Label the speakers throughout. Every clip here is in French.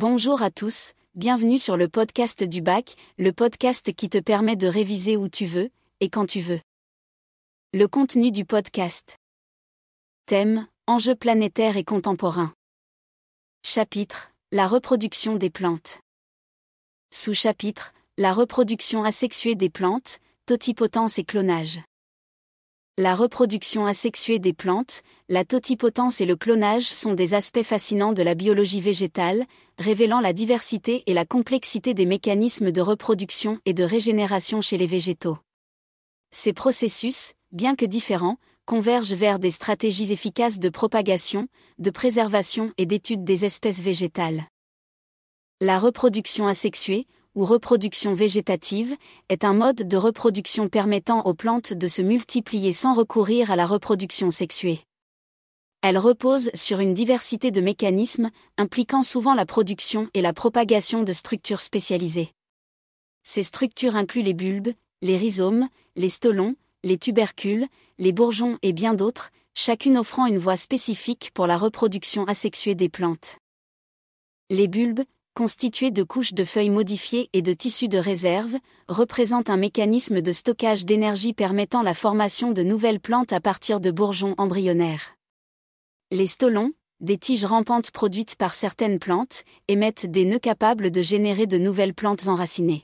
Speaker 1: Bonjour à tous, bienvenue sur le podcast du bac, le podcast qui te permet de réviser où tu veux, et quand tu veux. Le contenu du podcast. Thème, enjeux planétaires et contemporains. Chapitre, la reproduction des plantes. Sous-chapitre, la reproduction asexuée des plantes, totipotence et clonage. La reproduction asexuée des plantes, la totipotence et le clonage sont des aspects fascinants de la biologie végétale, révélant la diversité et la complexité des mécanismes de reproduction et de régénération chez les végétaux. Ces processus, bien que différents, convergent vers des stratégies efficaces de propagation, de préservation et d'étude des espèces végétales. La reproduction asexuée, ou reproduction végétative, est un mode de reproduction permettant aux plantes de se multiplier sans recourir à la reproduction sexuée. Elle repose sur une diversité de mécanismes, impliquant souvent la production et la propagation de structures spécialisées. Ces structures incluent les bulbes, les rhizomes, les stolons, les tubercules, les bourgeons et bien d'autres, chacune offrant une voie spécifique pour la reproduction asexuée des plantes. Les bulbes, constitués de couches de feuilles modifiées et de tissus de réserve, représentent un mécanisme de stockage d'énergie permettant la formation de nouvelles plantes à partir de bourgeons embryonnaires. Les stolons, des tiges rampantes produites par certaines plantes, émettent des nœuds capables de générer de nouvelles plantes enracinées.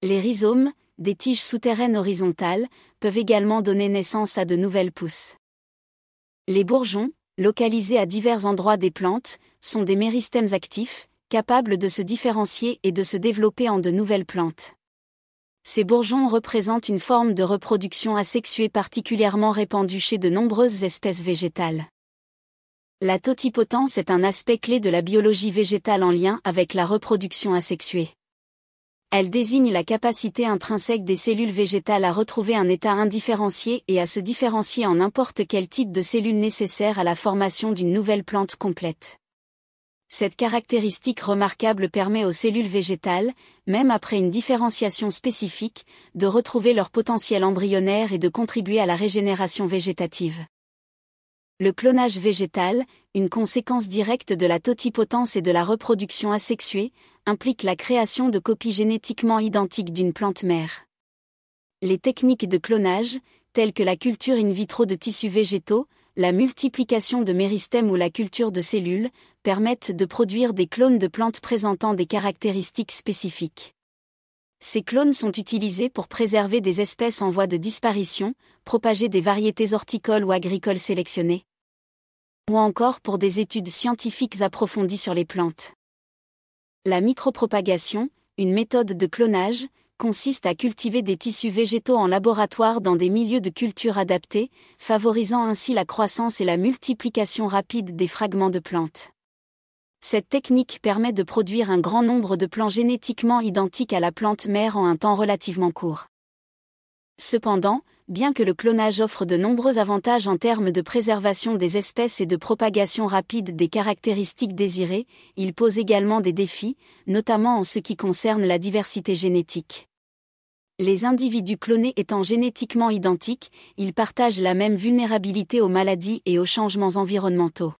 Speaker 1: Les rhizomes, des tiges souterraines horizontales, peuvent également donner naissance à de nouvelles pousses. Les bourgeons, localisés à divers endroits des plantes, sont des méristèmes actifs, capables de se différencier et de se développer en de nouvelles plantes. Ces bourgeons représentent une forme de reproduction asexuée particulièrement répandue chez de nombreuses espèces végétales. La totipotence est un aspect clé de la biologie végétale en lien avec la reproduction asexuée. Elle désigne la capacité intrinsèque des cellules végétales à retrouver un état indifférencié et à se différencier en n'importe quel type de cellules nécessaires à la formation d'une nouvelle plante complète. Cette caractéristique remarquable permet aux cellules végétales, même après une différenciation spécifique, de retrouver leur potentiel embryonnaire et de contribuer à la régénération végétative. Le clonage végétal, une conséquence directe de la totipotence et de la reproduction asexuée, implique la création de copies génétiquement identiques d'une plante mère. Les techniques de clonage, telles que la culture in vitro de tissus végétaux, la multiplication de méristèmes ou la culture de cellules, permettent de produire des clones de plantes présentant des caractéristiques spécifiques. Ces clones sont utilisés pour préserver des espèces en voie de disparition, propager des variétés horticoles ou agricoles sélectionnées, ou encore pour des études scientifiques approfondies sur les plantes. La micropropagation, une méthode de clonage, consiste à cultiver des tissus végétaux en laboratoire dans des milieux de culture adaptés, favorisant ainsi la croissance et la multiplication rapide des fragments de plantes. Cette technique permet de produire un grand nombre de plants génétiquement identiques à la plante mère en un temps relativement court. Cependant, bien que le clonage offre de nombreux avantages en termes de préservation des espèces et de propagation rapide des caractéristiques désirées, il pose également des défis, notamment en ce qui concerne la diversité génétique. Les individus clonés étant génétiquement identiques, ils partagent la même vulnérabilité aux maladies et aux changements environnementaux.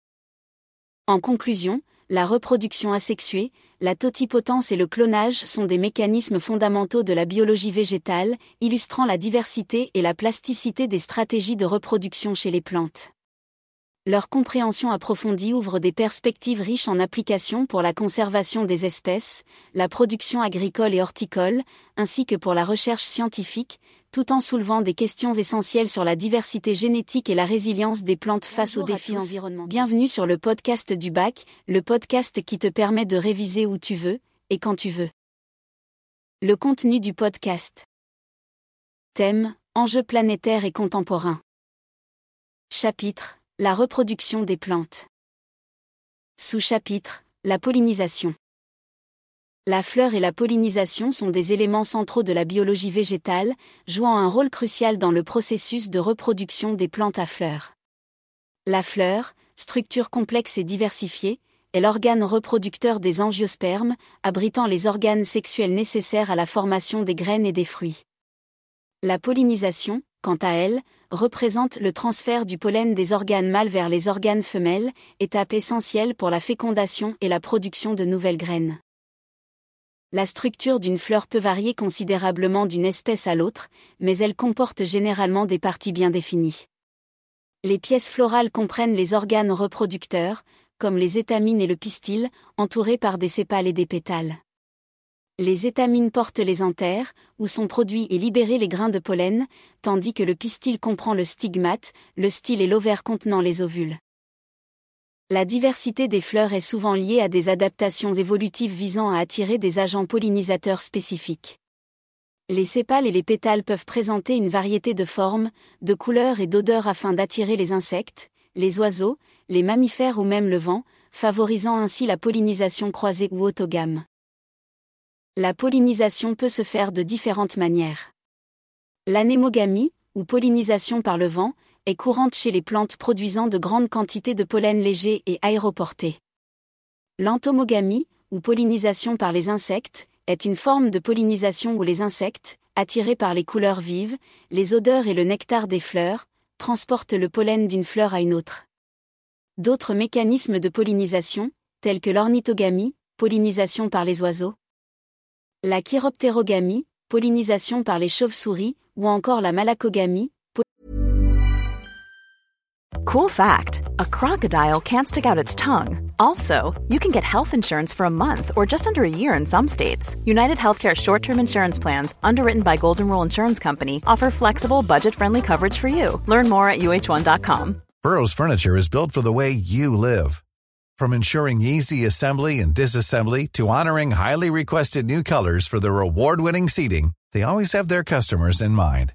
Speaker 1: En conclusion, la reproduction asexuée, la totipotence et le clonage sont des mécanismes fondamentaux de la biologie végétale, illustrant la diversité et la plasticité des stratégies de reproduction chez les plantes. Leur compréhension approfondie ouvre des perspectives riches en applications pour la conservation des espèces, la production agricole et horticole, ainsi que pour la recherche scientifique, tout en soulevant des questions essentielles sur la diversité génétique et la résilience des plantes face aux défis environnementaux. Bienvenue sur le podcast du bac, le podcast qui te permet de réviser où tu veux, et quand tu veux. Le contenu du podcast. Thème, enjeux planétaires et contemporains. Chapitre, la reproduction des plantes. Sous-chapitre, la pollinisation. La fleur et la pollinisation sont des éléments centraux de la biologie végétale, jouant un rôle crucial dans le processus de reproduction des plantes à fleurs. La fleur, structure complexe et diversifiée, est l'organe reproducteur des angiospermes, abritant les organes sexuels nécessaires à la formation des graines et des fruits. La pollinisation, quant à elle, représente le transfert du pollen des organes mâles vers les organes femelles, étape essentielle pour la fécondation et la production de nouvelles graines. La structure d'une fleur peut varier considérablement d'une espèce à l'autre, mais elle comporte généralement des parties bien définies. Les pièces florales comprennent les organes reproducteurs, comme les étamines et le pistil, entourés par des sépales et des pétales. Les étamines portent les anthères, où sont produits et libérés les grains de pollen, tandis que le pistil comprend le stigmate, le style et l'ovaire contenant les ovules. La diversité des fleurs est souvent liée à des adaptations évolutives visant à attirer des agents pollinisateurs spécifiques. Les sépales et les pétales peuvent présenter une variété de formes, de couleurs et d'odeurs afin d'attirer les insectes, les oiseaux, les mammifères ou même le vent, favorisant ainsi la pollinisation croisée ou autogame. La pollinisation peut se faire de différentes manières. L'anémogamie, ou pollinisation par le vent, est courante chez les plantes produisant de grandes quantités de pollen léger et aéroporté. L'entomogamie, ou pollinisation par les insectes, est une forme de pollinisation où les insectes, attirés par les couleurs vives, les odeurs et le nectar des fleurs, transportent le pollen d'une fleur à une autre. D'autres mécanismes de pollinisation, tels que l'ornithogamie, pollinisation par les oiseaux, la chiroptérogamie, pollinisation par les chauves-souris, ou encore la malacogamie,
Speaker 2: Cool fact a crocodile can't stick out its tongue. Also, you can get health insurance for a month or just under a year in some states. United Healthcare short term insurance plans, underwritten by Golden Rule Insurance Company, offer flexible, budget friendly coverage for you. Learn more at uh1.com.
Speaker 3: Burrow's Furniture is built for the way you live. From ensuring easy assembly and disassembly to honoring highly requested new colors for their award winning seating, they always have their customers in mind.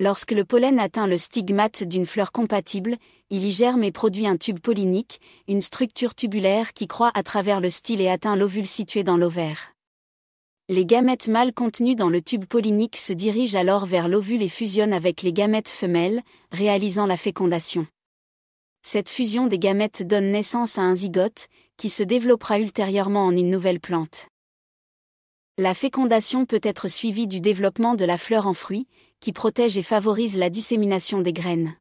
Speaker 1: Lorsque le pollen atteint le stigmate d'une fleur compatible, il y germe et produit un tube pollinique, une structure tubulaire qui croît à travers le style et atteint l'ovule situé dans l'ovaire. Les gamètes mâles contenus dans le tube pollinique se dirigent alors vers l'ovule et fusionnent avec les gamètes femelles, réalisant la fécondation. Cette fusion des gamètes donne naissance à un zygote, qui se développera ultérieurement en une nouvelle plante. La fécondation peut être suivie du développement de la fleur en fruit, qui protège et favorise la dissémination des graines.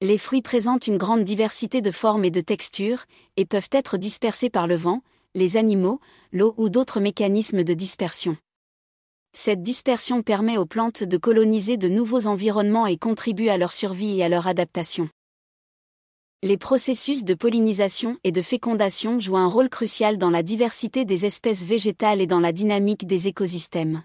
Speaker 1: Les fruits présentent une grande diversité de formes et de textures, et peuvent être dispersés par le vent, les animaux, l'eau ou d'autres mécanismes de dispersion. Cette dispersion permet aux plantes de coloniser de nouveaux environnements et contribue à leur survie et à leur adaptation. Les processus de pollinisation et de fécondation jouent un rôle crucial dans la diversité des espèces végétales et dans la dynamique des écosystèmes.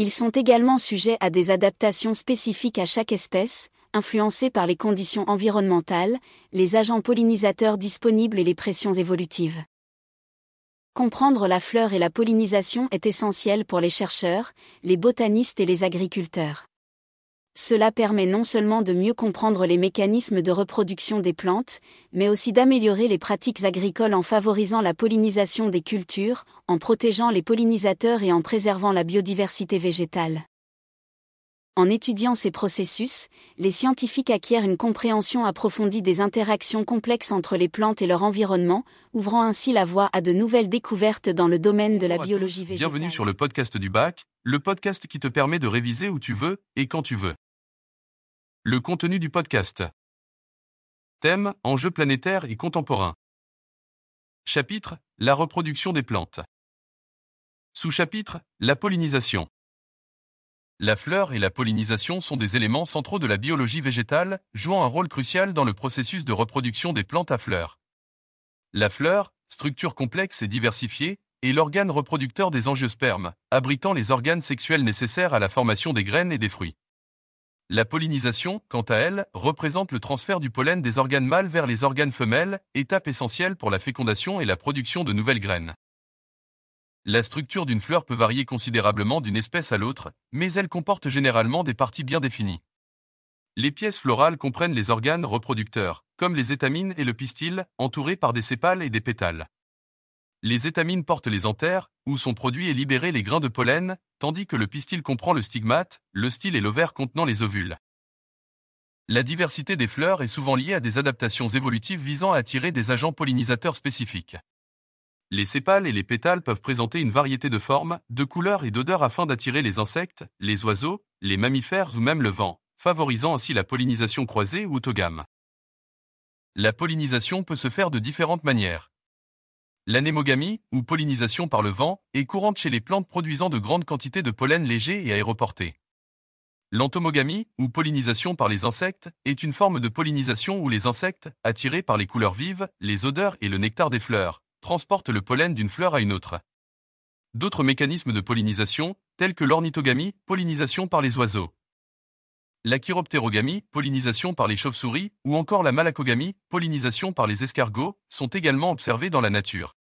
Speaker 1: Ils sont également sujets à des adaptations spécifiques à chaque espèce, influencées par les conditions environnementales, les agents pollinisateurs disponibles et les pressions évolutives. Comprendre la fleur et la pollinisation est essentiel pour les chercheurs, les botanistes et les agriculteurs. Cela permet non seulement de mieux comprendre les mécanismes de reproduction des plantes, mais aussi d'améliorer les pratiques agricoles en favorisant la pollinisation des cultures, en protégeant les pollinisateurs et en préservant la biodiversité végétale. En étudiant ces processus, les scientifiques acquièrent une compréhension approfondie des interactions complexes entre les plantes et leur environnement, ouvrant ainsi la voie à de nouvelles découvertes dans le domaine de la biologie végétale.
Speaker 4: Bienvenue sur le podcast du bac, le podcast qui te permet de réviser où tu veux et quand tu veux. Le contenu du podcast. Thème Enjeux planétaires et contemporains. Chapitre La reproduction des plantes. Sous-chapitre La pollinisation. La fleur et la pollinisation sont des éléments centraux de la biologie végétale, jouant un rôle crucial dans le processus de reproduction des plantes à fleurs. La fleur, structure complexe et diversifiée, est l'organe reproducteur des angiospermes, abritant les organes sexuels nécessaires à la formation des graines et des fruits. La pollinisation, quant à elle, représente le transfert du pollen des organes mâles vers les organes femelles, étape essentielle pour la fécondation et la production de nouvelles graines. La structure d'une fleur peut varier considérablement d'une espèce à l'autre, mais elle comporte généralement des parties bien définies. Les pièces florales comprennent les organes reproducteurs, comme les étamines et le pistil, entourés par des sépales et des pétales. Les étamines portent les anthères, où sont produits et libérés les grains de pollen, tandis que le pistil comprend le stigmate, le style et l'ovaire contenant les ovules. La diversité des fleurs est souvent liée à des adaptations évolutives visant à attirer des agents pollinisateurs spécifiques. Les sépales et les pétales peuvent présenter une variété de formes, de couleurs et d'odeurs afin d'attirer les insectes, les oiseaux, les mammifères ou même le vent, favorisant ainsi la pollinisation croisée ou autogame. La pollinisation peut se faire de différentes manières. L'anémogamie, ou pollinisation par le vent, est courante chez les plantes produisant de grandes quantités de pollen léger et aéroporté. L'entomogamie, ou pollinisation par les insectes, est une forme de pollinisation où les insectes, attirés par les couleurs vives, les odeurs et le nectar des fleurs, transportent le pollen d'une fleur à une autre. D'autres mécanismes de pollinisation, tels que l'ornithogamie, pollinisation par les oiseaux. La chiroptérogamie, pollinisation par les chauves-souris, ou encore la malacogamie, pollinisation par les escargots, sont également observés dans la nature.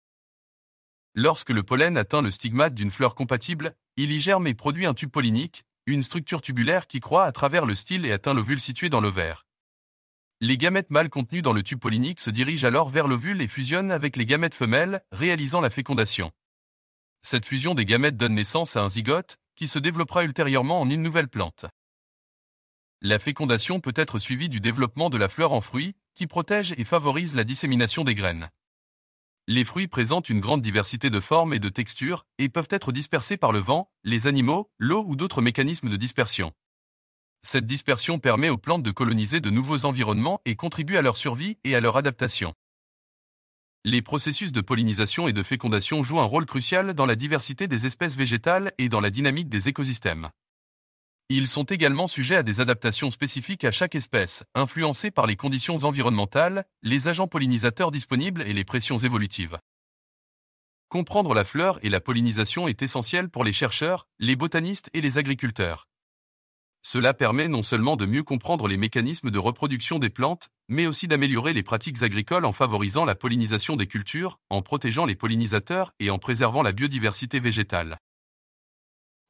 Speaker 4: Lorsque le pollen atteint le stigmate d'une fleur compatible, il y germe et produit un tube pollinique, une structure tubulaire qui croît à travers le style et atteint l'ovule situé dans l'ovaire. Les gamètes mâles contenus dans le tube pollinique se dirigent alors vers l'ovule et fusionnent avec les gamètes femelles, réalisant la fécondation. Cette fusion des gamètes donne naissance à un zygote, qui se développera ultérieurement en une nouvelle plante. La fécondation peut être suivie du développement de la fleur en fruit, qui protège et favorise la dissémination des graines. Les fruits présentent une grande diversité de formes et de textures, et peuvent être dispersés par le vent, les animaux, l'eau ou d'autres mécanismes de dispersion. Cette dispersion permet aux plantes de coloniser de nouveaux environnements et contribue à leur survie et à leur adaptation. Les processus de pollinisation et de fécondation jouent un rôle crucial dans la diversité des espèces végétales et dans la dynamique des écosystèmes. Ils sont également sujets à des adaptations spécifiques à chaque espèce, influencées par les conditions environnementales, les agents pollinisateurs disponibles et les pressions évolutives. Comprendre la fleur et la pollinisation est essentiel pour les chercheurs, les botanistes et les agriculteurs. Cela permet non seulement de mieux comprendre les mécanismes de reproduction des plantes, mais aussi d'améliorer les pratiques agricoles en favorisant la pollinisation des cultures, en protégeant les pollinisateurs et en préservant la biodiversité végétale.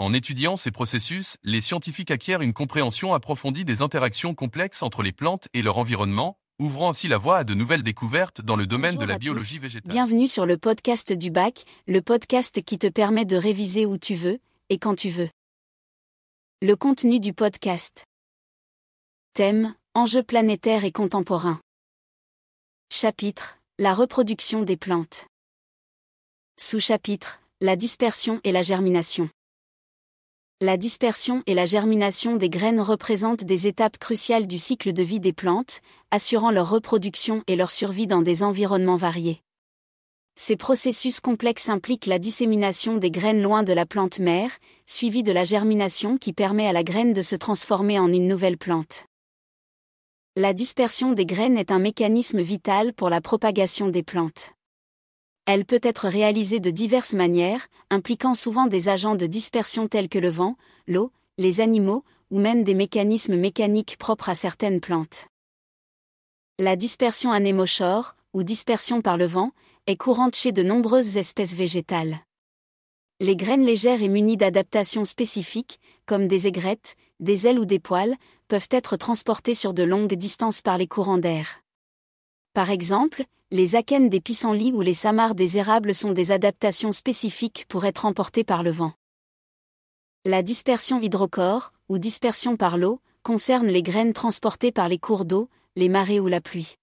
Speaker 4: En étudiant ces processus, les scientifiques acquièrent une compréhension approfondie des interactions complexes entre les plantes et leur environnement, ouvrant ainsi la voie à de nouvelles découvertes dans le domaine
Speaker 1: Bonjour
Speaker 4: de la biologie
Speaker 1: tous.
Speaker 4: végétale.
Speaker 1: Bienvenue sur le podcast du bac, le podcast qui te permet de réviser où tu veux et quand tu veux. Le contenu du podcast. Thème Enjeux planétaires et contemporains. Chapitre La reproduction des plantes. Sous-chapitre La dispersion et la germination. La dispersion et la germination des graines représentent des étapes cruciales du cycle de vie des plantes, assurant leur reproduction et leur survie dans des environnements variés. Ces processus complexes impliquent la dissémination des graines loin de la plante mère, suivie de la germination qui permet à la graine de se transformer en une nouvelle plante. La dispersion des graines est un mécanisme vital pour la propagation des plantes. Elle peut être réalisée de diverses manières, impliquant souvent des agents de dispersion tels que le vent, l'eau, les animaux, ou même des mécanismes mécaniques propres à certaines plantes. La dispersion anémochore, ou dispersion par le vent, est courante chez de nombreuses espèces végétales. Les graines légères et munies d'adaptations spécifiques, comme des aigrettes, des ailes ou des poils, peuvent être transportées sur de longues distances par les courants d'air. Par exemple, les akènes des pissenlits ou les samars des érables sont des adaptations spécifiques pour être emportées par le vent. La dispersion hydrocore, ou dispersion par l'eau, concerne les graines transportées par les cours d'eau, les marées ou la pluie.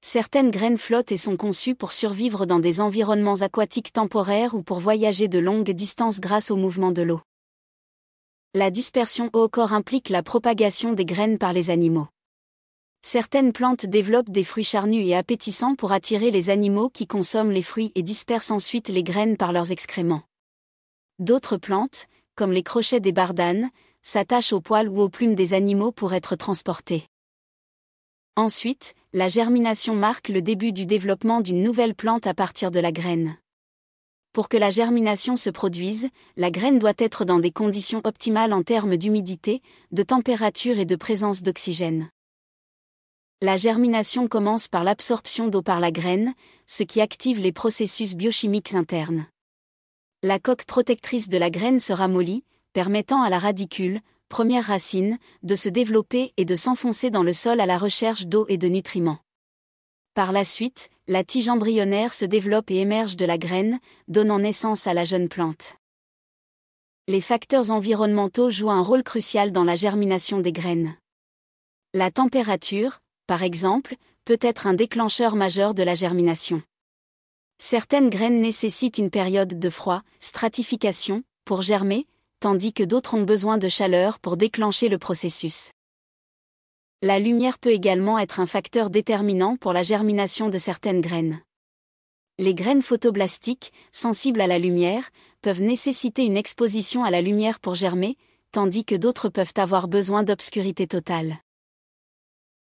Speaker 1: Certaines graines flottent et sont conçues pour survivre dans des environnements aquatiques temporaires ou pour voyager de longues distances grâce au mouvement de l'eau. La dispersion au corps implique la propagation des graines par les animaux. Certaines plantes développent des fruits charnus et appétissants pour attirer les animaux qui consomment les fruits et dispersent ensuite les graines par leurs excréments. D'autres plantes, comme les crochets des bardanes, s'attachent aux poils ou aux plumes des animaux pour être transportées. Ensuite, la germination marque le début du développement d'une nouvelle plante à partir de la graine. Pour que la germination se produise, la graine doit être dans des conditions optimales en termes d'humidité, de température et de présence d'oxygène. La germination commence par l'absorption d'eau par la graine, ce qui active les processus biochimiques internes. La coque protectrice de la graine se ramollit, permettant à la radicule, première racine, de se développer et de s'enfoncer dans le sol à la recherche d'eau et de nutriments. Par la suite, la tige embryonnaire se développe et émerge de la graine, donnant naissance à la jeune plante. Les facteurs environnementaux jouent un rôle crucial dans la germination des graines. La température, par exemple, peut être un déclencheur majeur de la germination. Certaines graines nécessitent une période de froid, stratification, pour germer, tandis que d'autres ont besoin de chaleur pour déclencher le processus. La lumière peut également être un facteur déterminant pour la germination de certaines graines. Les graines photoblastiques, sensibles à la lumière, peuvent nécessiter une exposition à la lumière pour germer, tandis que d'autres peuvent avoir besoin d'obscurité totale.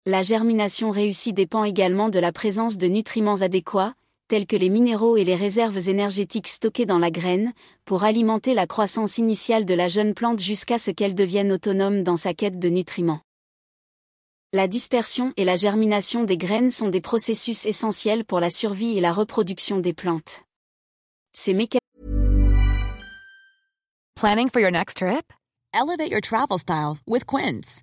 Speaker 1: La germination réussie dépend également de la présence de nutriments adéquats, tels que les minéraux et les réserves énergétiques stockées dans la graine, pour alimenter la croissance initiale de la jeune plante jusqu'à ce qu'elle devienne autonome dans sa quête de nutriments. La dispersion et la germination des graines sont des processus essentiels pour la survie et la reproduction des plantes. Ces mécanismes
Speaker 5: Planning for your next trip?
Speaker 6: Elevate your travel style with Quince.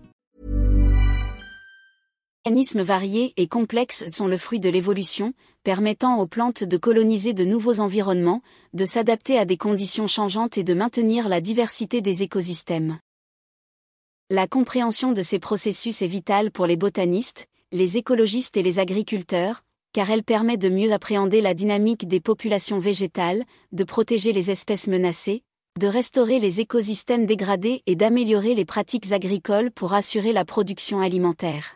Speaker 1: Mécanismes variés et complexes sont le fruit de l'évolution, permettant aux plantes de coloniser de nouveaux environnements, de s'adapter à des conditions changeantes et de maintenir la diversité des écosystèmes. La compréhension de ces processus est vitale pour les botanistes, les écologistes et les agriculteurs, car elle permet de mieux appréhender la dynamique des populations végétales, de protéger les espèces menacées, de restaurer les écosystèmes dégradés et d'améliorer les pratiques agricoles pour assurer la production alimentaire.